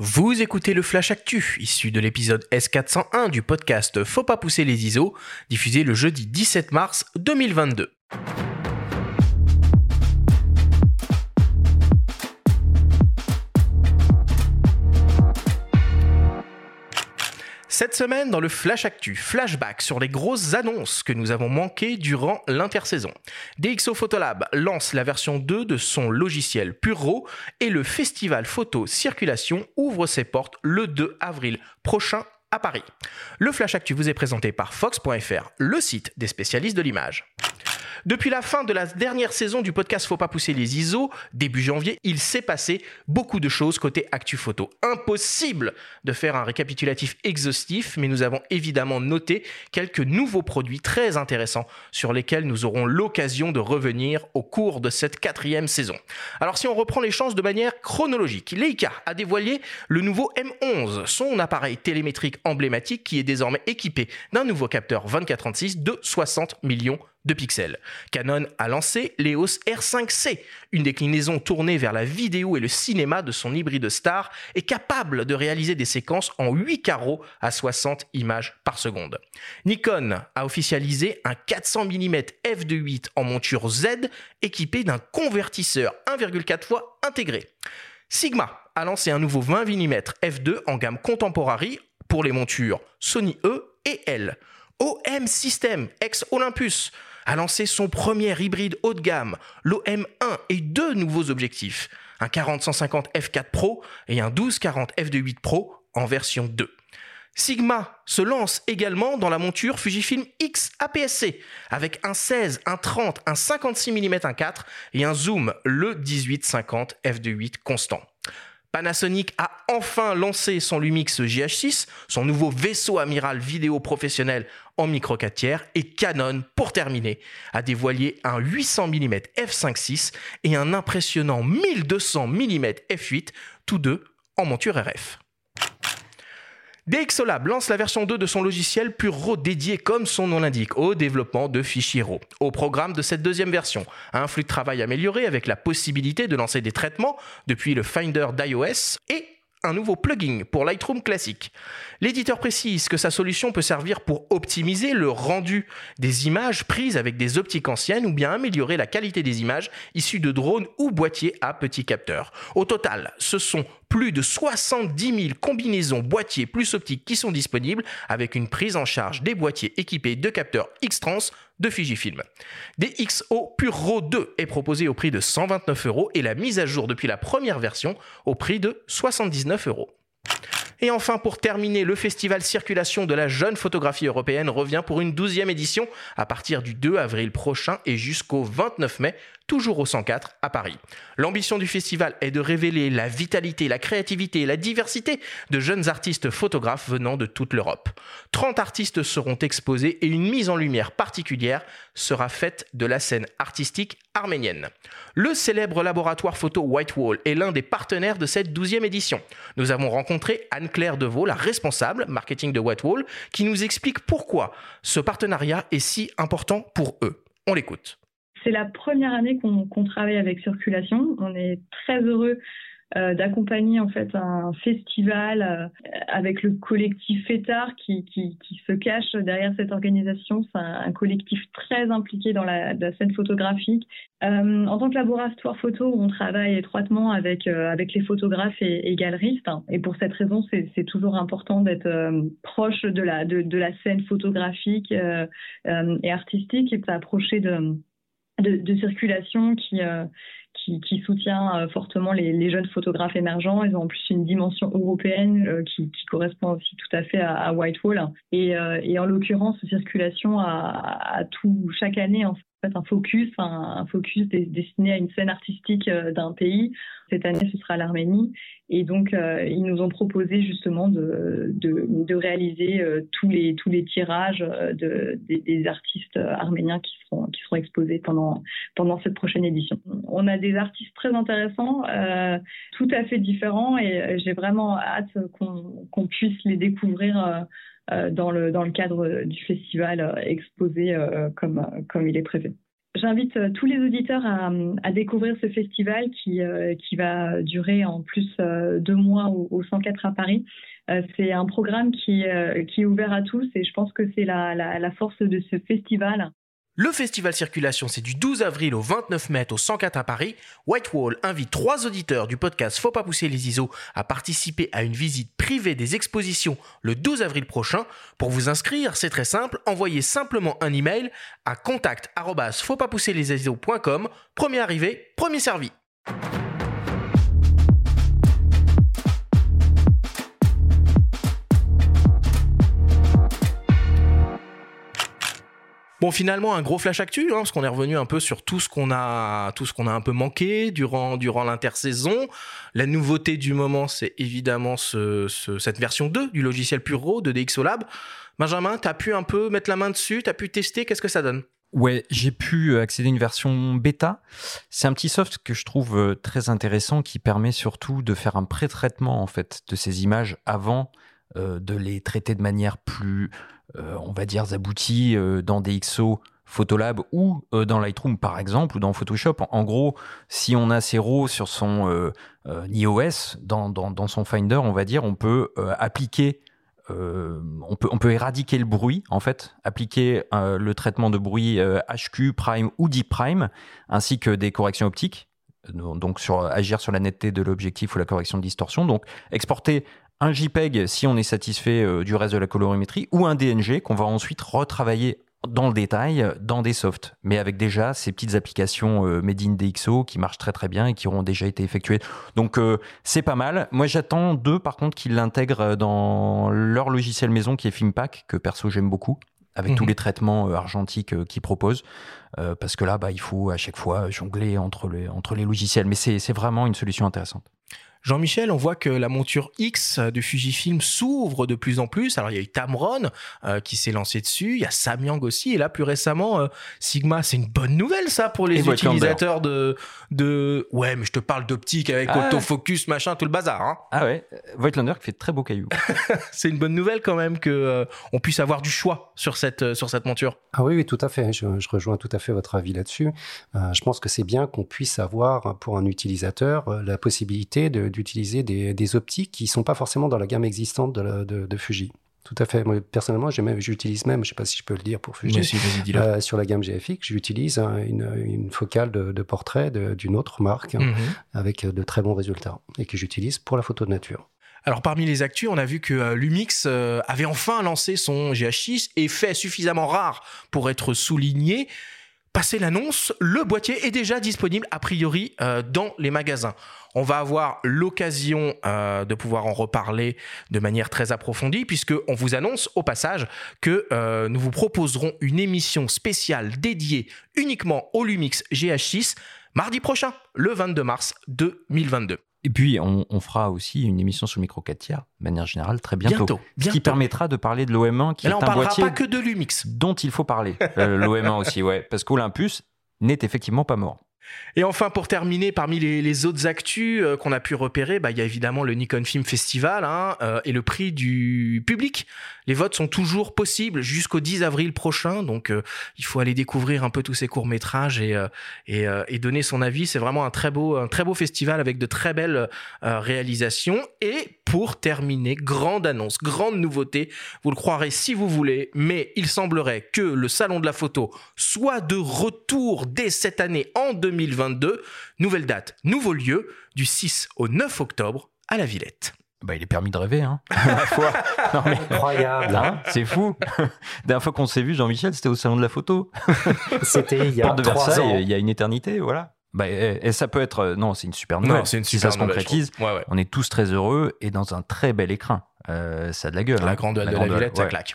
Vous écoutez le Flash Actu, issu de l'épisode S401 du podcast Faut pas pousser les ISO, diffusé le jeudi 17 mars 2022. Cette semaine, dans le Flash Actu, flashback sur les grosses annonces que nous avons manquées durant l'intersaison. DxO Photolab lance la version 2 de son logiciel Puro et le festival photo circulation ouvre ses portes le 2 avril prochain à Paris. Le Flash Actu vous est présenté par Fox.fr, le site des spécialistes de l'image. Depuis la fin de la dernière saison du podcast Faut pas pousser les ISO, début janvier, il s'est passé beaucoup de choses côté Actu Photo. Impossible de faire un récapitulatif exhaustif, mais nous avons évidemment noté quelques nouveaux produits très intéressants sur lesquels nous aurons l'occasion de revenir au cours de cette quatrième saison. Alors si on reprend les chances de manière chronologique, Leica a dévoilé le nouveau M11, son appareil télémétrique emblématique qui est désormais équipé d'un nouveau capteur 24-36 de 60 millions de pixels. Canon a lancé l'EOS R5C, une déclinaison tournée vers la vidéo et le cinéma de son hybride star et capable de réaliser des séquences en 8 carreaux à 60 images par seconde. Nikon a officialisé un 400 mm f2.8 en monture Z équipé d'un convertisseur 1,4 fois intégré. Sigma a lancé un nouveau 20 mm f2 en gamme contemporary pour les montures Sony E et L. OM System, ex Olympus, a lancé son premier hybride haut de gamme, l'OM1, et deux nouveaux objectifs, un 40-150 f4 Pro et un 12-40 f2.8 Pro en version 2. Sigma se lance également dans la monture Fujifilm X APS-C avec un 16, un 30, un 56 mm 1.4 et un zoom le 18-50 f2.8 constant. Panasonic a enfin lancé son Lumix GH6, son nouveau vaisseau amiral vidéo professionnel en micro 4 tiers, et Canon, pour terminer, a dévoilé un 800 mm f5.6 et un impressionnant 1200 mm f8, tous deux en monture RF. DxOlab lance la version 2 de son logiciel Puro dédié, comme son nom l'indique, au développement de fichiers RAW. Au programme de cette deuxième version, un flux de travail amélioré avec la possibilité de lancer des traitements depuis le Finder d'iOS et un nouveau plugin pour Lightroom classique. L'éditeur précise que sa solution peut servir pour optimiser le rendu des images prises avec des optiques anciennes ou bien améliorer la qualité des images issues de drones ou boîtiers à petits capteurs. Au total, ce sont plus de 70 000 combinaisons boîtiers plus optiques qui sont disponibles avec une prise en charge des boîtiers équipés de capteurs X-Trans de Fujifilm. DxO Puro 2 est proposé au prix de 129 euros et la mise à jour depuis la première version au prix de 79 euros. Et enfin, pour terminer, le festival Circulation de la jeune photographie européenne revient pour une douzième édition à partir du 2 avril prochain et jusqu'au 29 mai toujours au 104 à Paris. L'ambition du festival est de révéler la vitalité, la créativité et la diversité de jeunes artistes photographes venant de toute l'Europe. 30 artistes seront exposés et une mise en lumière particulière sera faite de la scène artistique arménienne. Le célèbre laboratoire photo Whitewall est l'un des partenaires de cette 12e édition. Nous avons rencontré Anne-Claire Deveau, la responsable marketing de Whitewall, qui nous explique pourquoi ce partenariat est si important pour eux. On l'écoute. C'est la première année qu'on travaille avec Circulation. On est très heureux euh, d'accompagner en fait un festival euh, avec le collectif FETAR qui, se cache derrière cette organisation. C'est un, collectif très impliqué dans la, scène photographique. Euh, en tant que laboratoire photo, on travaille étroitement avec avec les photographes et, galeristes. Et pour cette raison, c'est toujours important d'être proche de la de, de, la scène photographique et artistique et de s'approcher de de, circulation qui, euh, qui, soutient euh, fortement les, jeunes photographes émergents. Ils ont en plus une dimension européenne euh, qui, correspond aussi tout à fait à, à Whitehall. Et, en l'occurrence, circulation a, tout chaque année en fait un focus, un, focus destiné à une scène artistique d'un pays. Cette année, ce sera l'Arménie. Et donc, euh, ils nous ont proposé justement de, de, réaliser euh, tous, les, tous les tirages euh, de, des, artistes arméniens qui seront, qui seront exposés pendant, pendant cette prochaine édition. On a des artistes très intéressants, euh, tout à fait différents, et j'ai vraiment hâte qu'on qu'on puisse les découvrir dans, le, dans le cadre du festival exposé comme, comme il est prévu J'invite euh, tous les auditeurs à, découvrir ce festival qui, qui va durer en plus deux mois au, 104 à Paris. C'est un programme qui, qui est ouvert à tous et je pense que c'est la, la force de ce festival. Le festival Circulation, c'est du 12 avril au 29 mai au 104 à Paris. Whitewall invite trois auditeurs du podcast Faut pas pousser les ISO à participer à une visite privée des expositions le 12 avril prochain. Pour vous inscrire, c'est très simple, envoyez simplement un email à contact Premier arrivé, premier servi. Bon, finalement, un gros flash actu, hein, parce qu'on est revenu un peu sur tout ce qu'on a, tout ce qu'on a un peu manqué durant durant l'intersaison. La nouveauté du moment, c'est évidemment ce, cette version 2 du logiciel Puro de DxOLab. Benjamin, tu as pu un peu mettre la main dessus, tu as pu tester, qu'est-ce que ça donne? Ouais, j'ai pu accéder à une version bêta. C'est un petit soft que je trouve euh, très intéressant qui permet surtout de faire un pré-traitement en fait de ces images avant euh, de les traiter de manière plus euh, on va dire, aboutis euh, dans des Photolab ou euh, dans Lightroom par exemple ou dans Photoshop. En, gros, si on a ces RAW sur son iOS, dans, dans, son Finder, on va dire, on peut appliquer, on, peut, on peut éradiquer le bruit, en fait, appliquer le traitement de bruit HQ, Prime ou Deep Prime, ainsi que des corrections optiques donc sur agir sur la netteté de l'objectif ou la correction de distorsion. Donc exporter un JPEG si on est satisfait euh, du reste de la colorimétrie, ou un DNG qu'on va ensuite retravailler dans le détail dans des softs, mais avec déjà ces petites applications euh, made in DxO qui marchent très très bien et qui auront déjà été effectuées. Donc euh, c'est pas mal. Moi j'attends deux par contre qu'ils l'intègrent dans leur logiciel maison qui est Filmpack, que perso j'aime beaucoup avec tous mhm. les traitements argentiques qu'ils proposent. parce que là, bah, il faut à chaque fois jongler entre les, entre les logiciels. Mais c'est vraiment une solution intéressante. Jean-Michel, on voit que la monture X de Fujifilm s'ouvre de plus en plus. Alors il y a eu Tamron euh, qui s'est lancé dessus, il y a Samyang aussi, et là plus récemment euh, Sigma. C'est une bonne nouvelle ça pour les utilisateurs de de. Ouais, mais je te parle d'optique avec ah autofocus, machin, tout le bazar. Hein. Ah ouais, Voigtlander qui fait de très beaux cailloux. c'est une bonne nouvelle quand même que euh, on puisse avoir du choix sur cette sur cette monture. Ah oui, oui, tout à fait. Je, je rejoins tout à fait votre avis là-dessus. je pense que c'est bien qu'on puisse avoir pour un utilisateur la possibilité de d'utiliser des, optiques qui ne sont pas forcément dans la gamme existante de, Fuji. Tout à fait. Moi, personnellement, j'utilise même, je ne sais pas si je peux le dire pour Fuji, euh, sur la gamme GFX, j'utilise une, focale de, portrait d'une autre marque hein, mhm. avec de très bons résultats et que j'utilise pour la photo de nature. Alors parmi les actus, on a vu que euh, Lumix euh, avait enfin lancé son GH6, fait suffisamment rare pour être souligné. Passé l'annonce, le boîtier est déjà disponible a priori dans les magasins. On va avoir l'occasion euh, de pouvoir en reparler de manière très approfondie, puisqu'on vous annonce au passage que euh, nous vous proposerons une émission spéciale dédiée uniquement au Lumix GH6 mardi prochain, le 22 mars 2022. Et puis, on, fera aussi une émission sur le micro 4 tiers, de manière générale, très bientôt. Ce qui permettra de parler de l'OM1, qui est un boîtier pas que de Lumix. dont il faut parler. Euh, L'OM1 aussi, ouais. Parce qu'Olympus n'est effectivement pas mort. Et enfin, pour terminer, parmi les, autres actus euh, qu'on a pu repérer, bah, il y a évidemment le Nikon Film Festival hein, euh, et le prix du public. Les votes sont toujours possibles jusqu'au 10 avril prochain, donc euh, il faut aller découvrir un peu tous ces courts métrages et, et, et, donner son avis. C'est vraiment un très beau, un très beau festival avec de très belles réalisations. Et pour terminer, grande annonce, grande nouveauté. Vous le croirez si vous voulez, mais il semblerait que le salon de la photo soit de retour dès cette année en 2020 2022. Nouvelle date, nouveau lieu, du 6 au 9 octobre à la Villette. Bah, il est permis de rêver, hein. Incroyable. Hein, c'est fou. La dernière fois qu'on s'est vu, Jean-Michel, c'était au salon de la photo. C'était il y a de Versailles, il y a une éternité, voilà. Bah, et, ça peut être, non, c'est une super nouvelle. une si ça se concrétise, on est tous très heureux et dans un très bel écrin. Euh, ça a de la gueule. La hein. grandeur de la Villette, ça claque.